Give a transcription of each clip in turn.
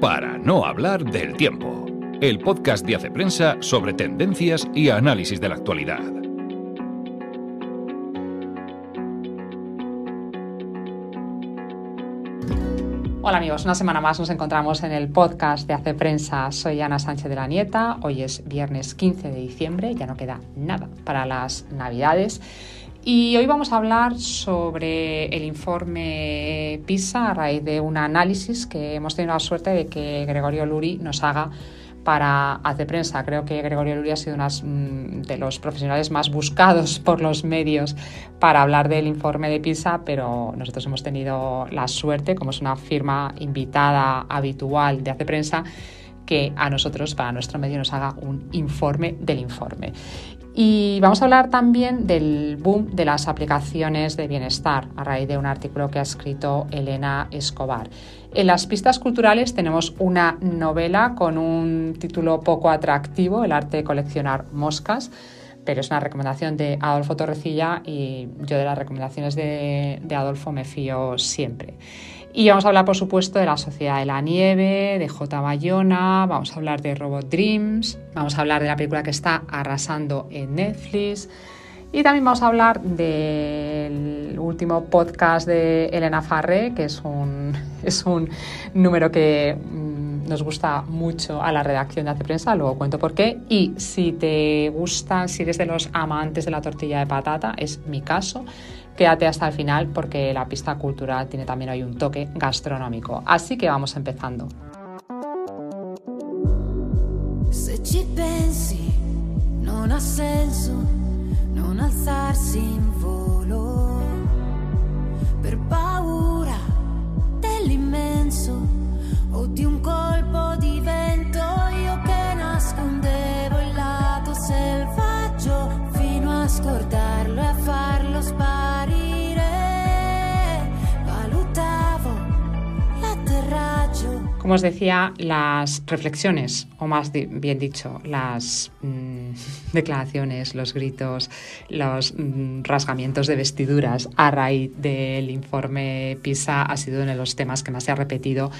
Para no hablar del tiempo, el podcast de Hace Prensa sobre tendencias y análisis de la actualidad. Hola amigos, una semana más nos encontramos en el podcast de Hace Prensa. Soy Ana Sánchez de la Nieta, hoy es viernes 15 de diciembre, ya no queda nada para las Navidades. Y hoy vamos a hablar sobre el informe PISA a raíz de un análisis que hemos tenido la suerte de que Gregorio Luri nos haga para hacer prensa. Creo que Gregorio Luri ha sido uno mm, de los profesionales más buscados por los medios para hablar del informe de PISA, pero nosotros hemos tenido la suerte, como es una firma invitada habitual de hace prensa, que a nosotros, para nuestro medio, nos haga un informe del informe. Y vamos a hablar también del boom de las aplicaciones de bienestar a raíz de un artículo que ha escrito Elena Escobar. En las pistas culturales tenemos una novela con un título poco atractivo, El arte de coleccionar moscas, pero es una recomendación de Adolfo Torrecilla y yo de las recomendaciones de, Adolfo me fío siempre. Y vamos a hablar, por supuesto, de la Sociedad de la Nieve, de J. Bayona, vamos a hablar de Robot Dreams, vamos a hablar de la película que está arrasando en Netflix. Y también vamos a hablar del último podcast de Elena Farré, que es un, es un número que mm, nos gusta mucho a la redacción de Hace Prensa, luego cuento por qué. Y si te gusta, si eres de los amantes de la tortilla de patata, es mi caso, Quédate hasta el final porque la pista cultural tiene también hoy un toque gastronómico. Así que vamos empezando. Se ci pensi, non non per Como os decía, las reflexiones, o más bien dicho, las mm, declaraciones, los gritos, los mm, rasgamientos de vestiduras a raíz del informe PISA ha sido uno de los temas que más se ha repetido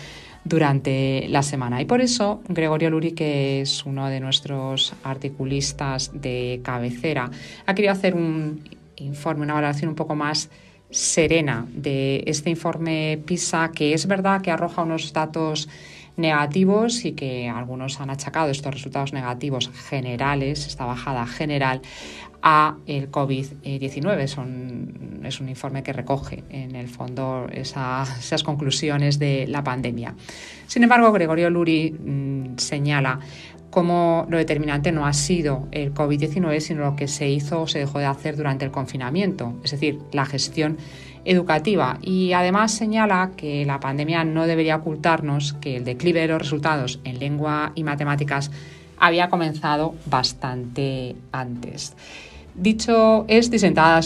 durante la semana. Y por eso Gregorio Luri, que es uno de nuestros articulistas de cabecera, ha querido hacer un informe, una valoración un poco más serena de este informe PISA, que es verdad que arroja unos datos negativos y que algunos han achacado estos resultados negativos generales, esta bajada general, a el COVID-19. Es es un informe que recoge en el fondo esas conclusiones de la pandemia. Sin embargo, Gregorio Luri mm, señala cómo lo determinante no ha sido el COVID-19, sino lo que se hizo o se dejó de hacer durante el confinamiento, es decir, la gestión educativa. Y además señala que la pandemia no debería ocultarnos que el declive de los resultados en lengua y matemáticas había comenzado bastante antes. Dicho esto y sentada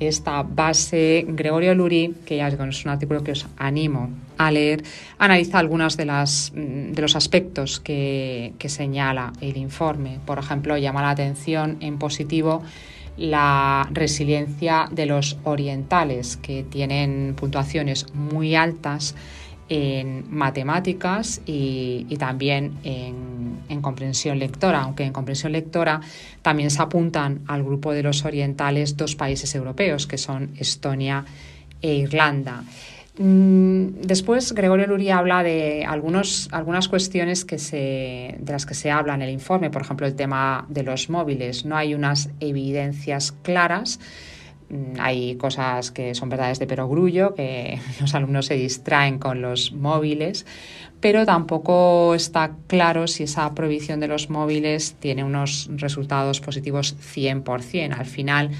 esta base, Gregorio Luri, que ya es un artículo que os animo a leer, analiza algunos de, de los aspectos que, que señala el informe. Por ejemplo, llama la atención en positivo la resiliencia de los orientales, que tienen puntuaciones muy altas en matemáticas y, también en, comprensión lectora, aunque en comprensión lectora también se apuntan al grupo de los orientales dos países europeos, que son Estonia e Irlanda. Mm, después, Gregorio Luria habla de algunos, algunas cuestiones que se, de las que se habla en el informe, por ejemplo, el tema de los móviles. No hay unas evidencias claras hay cosas que son verdades de perogrullo, que los alumnos se distraen con los móviles, pero tampoco está claro si esa prohibición de los móviles tiene unos resultados positivos 100%. Al final,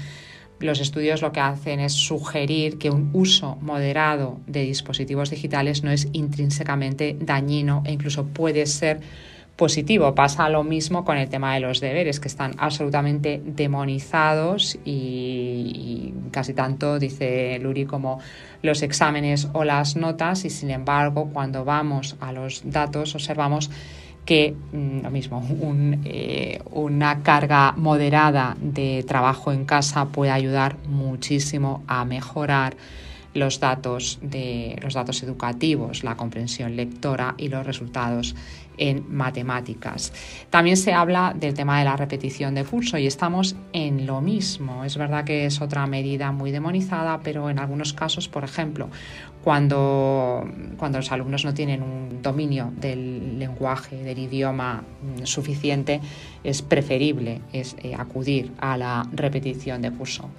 los estudios lo que hacen es sugerir que un uso moderado de dispositivos digitales no es intrínsecamente dañino e incluso puede ser positivo. Pasa lo mismo con el tema de los deberes, que están absolutamente demonizados y, casi tanto, dice Luri, como los exámenes o las notas y sin embargo cuando vamos a los datos observamos que mm, lo mismo, eh, una carga moderada de trabajo en casa puede ayudar muchísimo a mejorar los datos, de, los datos educativos, la comprensión lectora y los resultados en matemáticas. También se habla del tema de la repetición de curso y estamos en lo mismo. Es verdad que es otra medida muy demonizada, pero en algunos casos, por ejemplo, cuando, cuando los alumnos no tienen un dominio del lenguaje, del idioma mm, suficiente, es preferible es, eh, acudir a la repetición de curso.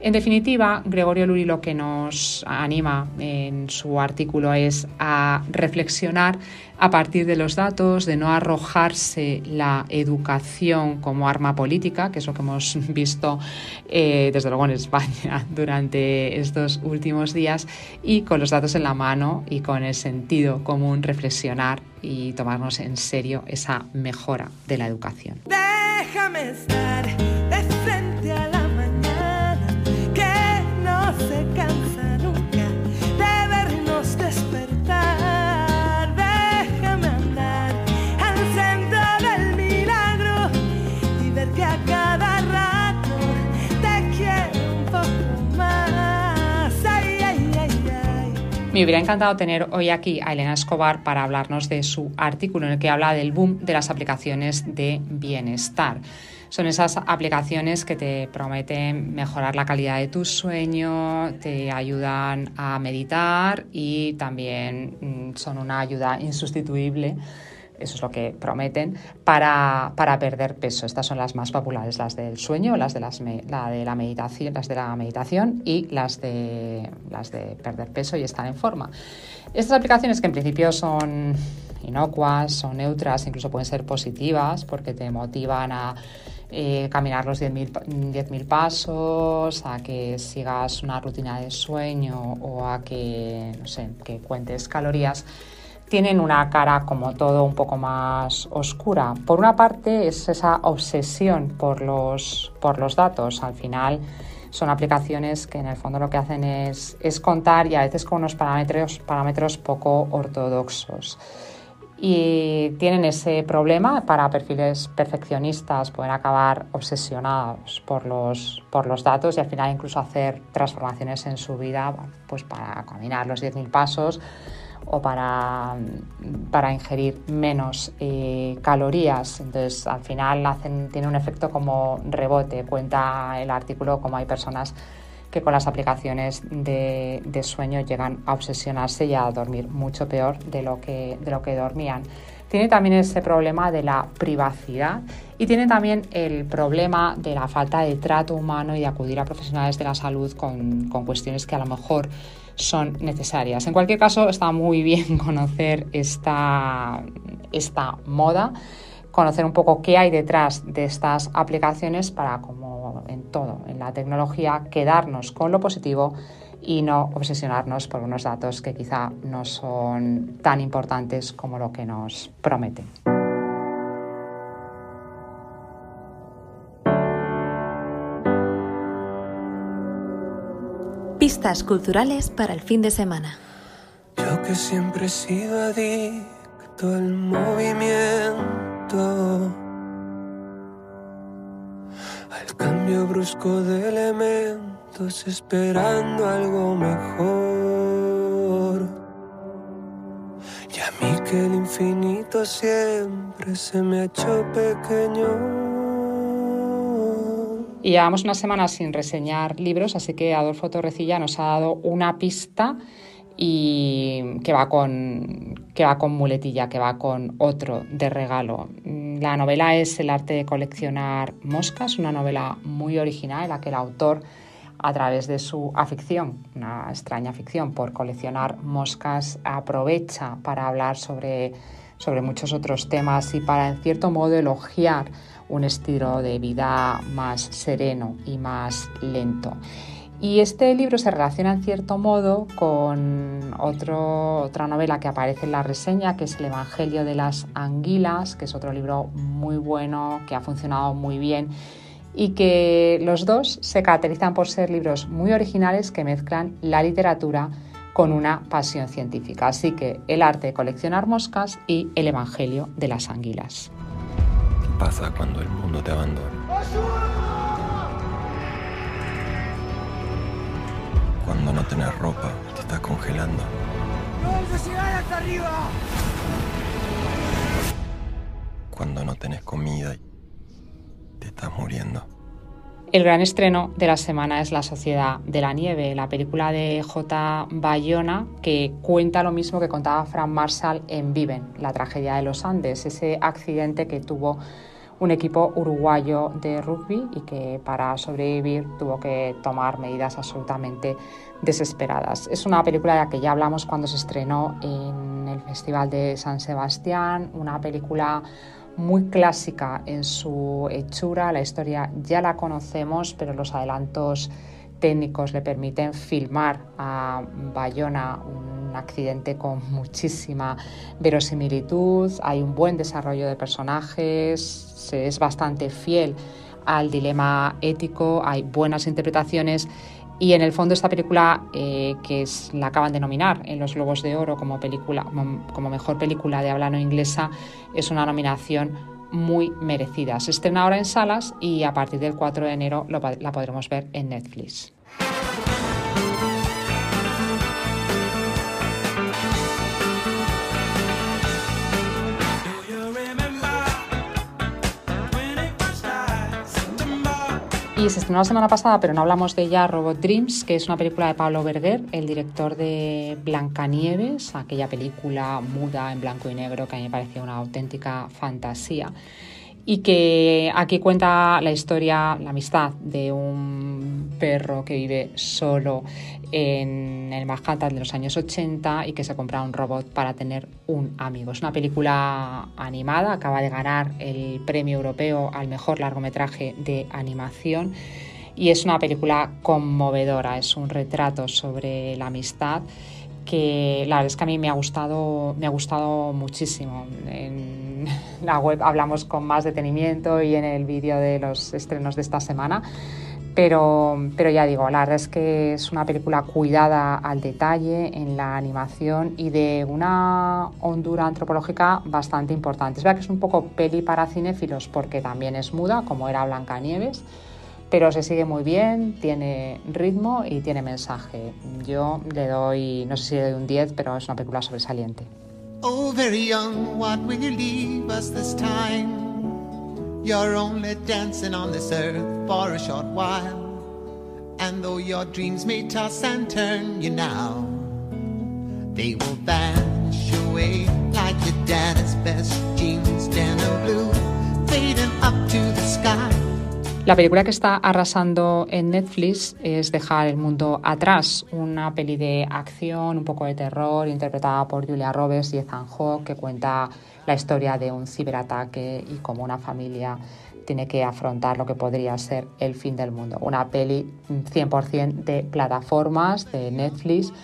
En definitiva, Gregorio Luri lo que nos anima en su artículo es a reflexionar a partir de los datos, de no arrojarse la educación como arma política, que es lo que hemos visto eh, desde luego en España durante estos últimos días, y con los datos en la mano y con el sentido común reflexionar y tomarnos en serio esa mejora de la educación. Déjame estar Me hubiera encantado tener hoy aquí a Elena Escobar para hablarnos de su artículo en el que habla del boom de las aplicaciones de bienestar. Son esas aplicaciones que te prometen mejorar la calidad de tu sueño, te ayudan a meditar y también mm, son una ayuda insustituible eso es lo que prometen, para, para, perder peso. Estas son las más populares, las del sueño, las de, las la de la meditación, las de la meditación y las de, las de perder peso y estar en forma. Estas aplicaciones que en principio son inocuas, son neutras, incluso pueden ser positivas porque te motivan a eh, caminar los 10.000 pasos, a que sigas una rutina de sueño o a que, no sé, que cuentes calorías tienen una cara como todo un poco más oscura. Por una parte es esa obsesión por los, por los datos. Al final son aplicaciones que en el fondo lo que hacen es, es contar y a veces con unos parámetros, parámetros poco ortodoxos. Y tienen ese problema para perfiles perfeccionistas, pueden acabar obsesionados por los, por los datos y al final incluso hacer transformaciones en su vida pues para caminar los 10.000 pasos o para, para ingerir menos eh, calorías. Entonces, al final tiene un efecto como rebote. Cuenta el artículo como hay personas que con las aplicaciones de, de, sueño llegan a obsesionarse y a dormir mucho peor de lo que, de lo que dormían. Tiene también ese problema de la privacidad y tiene también el problema de la falta de trato humano y de acudir a profesionales de la salud con, con cuestiones que a lo mejor son necesarias. En cualquier caso, está muy bien conocer esta, esta moda, conocer un poco qué hay detrás de estas aplicaciones para, como en todo, en la tecnología, quedarnos con lo positivo y no obsesionarnos por unos datos que quizá no son tan importantes como lo que nos prometen. Pistas culturales para el fin de semana. Yo que siempre he sido adicto al movimiento, al cambio brusco de elementos, esperando algo mejor. Y a mí que el infinito siempre se me ha hecho pequeño. Y llevamos una semana sin reseñar libros, así que Adolfo Torrecilla nos ha dado una pista y que va con que va con muletilla, que va con otro de regalo. La novela es El arte de coleccionar moscas, una novela muy original en la que el autor a través de su afición, una extraña afición por coleccionar moscas, aprovecha para hablar sobre, sobre muchos otros temas y para en cierto modo elogiar un estilo de vida más sereno y más lento. Y este libro se relaciona en cierto modo con otra novela que aparece en la reseña, que es El Evangelio de las Anguilas, que es otro libro muy bueno, que ha funcionado muy bien y que los dos se caracterizan por ser libros muy originales que mezclan la literatura con una pasión científica. Así que el arte de coleccionar moscas y el Evangelio de las Anguilas pasa cuando el mundo te abandona. Cuando no tenés ropa está congelando. ¡Vamos a llegar hasta arriba! Cuando no tenés comida y te estás muriendo. El gran estreno de la semana es La Sociedad de la Nieve, la película de J. Bayona que cuenta lo mismo que contaba Frank Marshall en Viven, la tragedia de los Andes, ese accidente que tuvo un equipo uruguayo de rugby y que para sobrevivir tuvo que tomar medidas absolutamente desesperadas. Es una película de la que ya hablamos cuando se estrenó en el Festival de San Sebastián, una película muy clásica en su hechura, la historia ya la conocemos, pero los adelantos técnicos le permiten filmar a Bayona un accidente con muchísima verosimilitud, hay un buen desarrollo de personajes, es bastante fiel al dilema ético, hay buenas interpretaciones y en el fondo esta película, eh, que es, la acaban de nominar en los Globos de Oro como, película, como mejor película de habla no inglesa, es una nominación muy merecida. Se estrena ahora en salas y a partir del 4 de enero la podremos ver en Netflix. Y se estrenó la semana pasada, pero no hablamos de ella, Robot Dreams, que es una película de Pablo Berger, el director de Blancanieves, aquella película muda en blanco y negro que a mí me parecía una auténtica fantasía. Y que aquí cuenta la historia, la amistad de un perro que vive solo en el Manhattan de los años 80 y que se compra un robot para tener un amigo. Es una película animada, acaba de ganar el premio europeo al mejor largometraje de animación y es una película conmovedora, es un retrato sobre la amistad que la verdad es que a mí me ha gustado, me ha gustado muchísimo. En la web hablamos con más detenimiento y en el vídeo de los estrenos de esta semana. Pero, pero ya digo, la verdad es que es una película cuidada al detalle en la animación y de una hondura antropológica bastante importante. Es verdad que es un poco peli para cinéfilos porque también es muda, como era Blancanieves, pero se sigue muy bien, tiene ritmo y tiene mensaje. Yo le doy, no sé si le doy un 10, pero es una película sobresaliente. Oh, very young, what will you leave us this time? You're only dancing on this earth for a short while. And though your dreams may toss and turn you now, they will vanish away like your dad's best jeans, denim blue, fading up to the sky. La película que está arrasando en Netflix es Dejar el mundo atrás, una peli de acción, un poco de terror, interpretada por Julia Roberts y Ethan Hawke, que cuenta la historia de un ciberataque y cómo una familia tiene que afrontar lo que podría ser el fin del mundo. Una peli 100% de plataformas de Netflix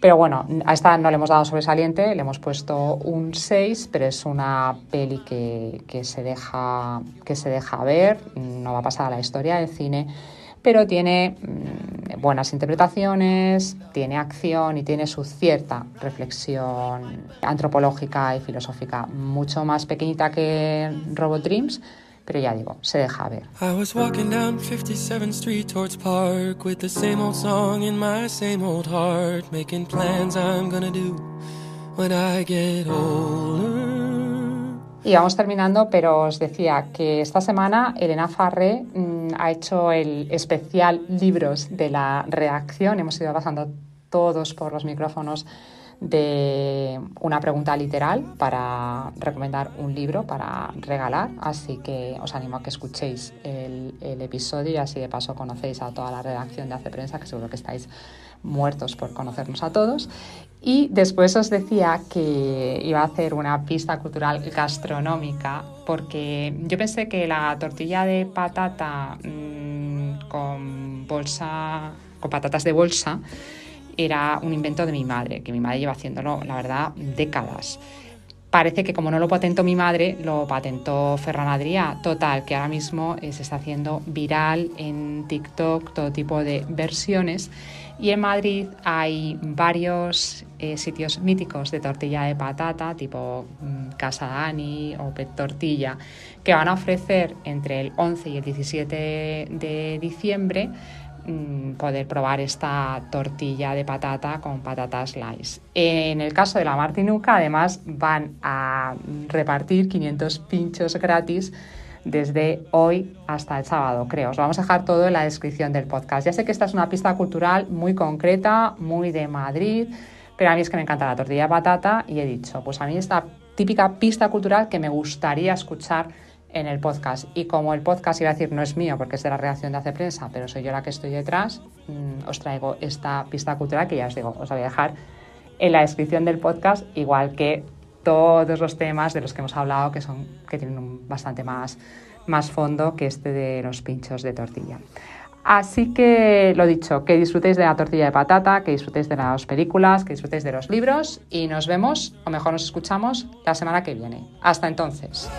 pero bueno, a esta no le hemos dado sobresaliente, le hemos puesto un 6, pero es una peli que, que, se deja, que se deja ver, no va a pasar a la historia del cine, pero tiene mm, buenas interpretaciones, tiene acción y tiene su cierta reflexión antropológica y filosófica, mucho más pequeñita que Robot Dreams, pero ya digo, se deja ver. I was walking down 57th Street towards Park with the same old song in my same old heart, making plans I'm gonna do when I get older. Y vamos terminando, pero os decía que esta semana Elena Farré mmm, ha hecho el especial libros de la reacción. Hemos ido pasando todos por los micrófonos de una pregunta literal para recomendar un libro para regalar, así que os animo a que escuchéis el, episodio y así de paso conocéis a toda la redacción de Hace Prensa, que seguro que estáis muertos por conocernos a todos. Y después os decía que iba a hacer una pista cultural gastronómica, porque yo pensé que la tortilla de patata mmm, con bolsa, con patatas de bolsa, era un invento de mi madre, que mi madre lleva haciéndolo, la verdad, décadas. Parece que como no lo patentó mi madre, lo patentó Ferran Adrià. Total, que ahora mismo eh, se está haciendo viral en TikTok todo tipo de versiones. Y en Madrid hay varios eh, sitios míticos de tortilla de patata, tipo mm, Casa Dani o Pet Tortilla, que van a ofrecer entre el 11 y el 17 de diciembre mm, poder probar esta tortilla de patata con patatas slice. En el caso de la Martinuca, además, van a repartir 500 pinchos gratis desde hoy hasta el sábado, creo. Os vamos a dejar todo en la descripción del podcast. Ya sé que esta es una pista cultural muy concreta, muy de Madrid, pero a mí es que me encanta la tortilla de patata y he dicho, pues a mí esta típica pista cultural que me gustaría escuchar en el podcast. Y como el podcast iba a decir no es mío porque es de la redacción de Hace Prensa, pero soy yo la que estoy detrás, mm, os traigo esta pista cultural que ya os digo, os la voy a dejar en la descripción del podcast, igual que todos los temas de los que hemos hablado que, son, que tienen un bastante más, más fondo que este de los pinchos de tortilla. Así que lo dicho, que disfrutéis de la tortilla de patata, que disfrutéis de las películas, que disfrutéis de los libros y nos vemos, o mejor nos escuchamos, la semana que viene. Hasta entonces.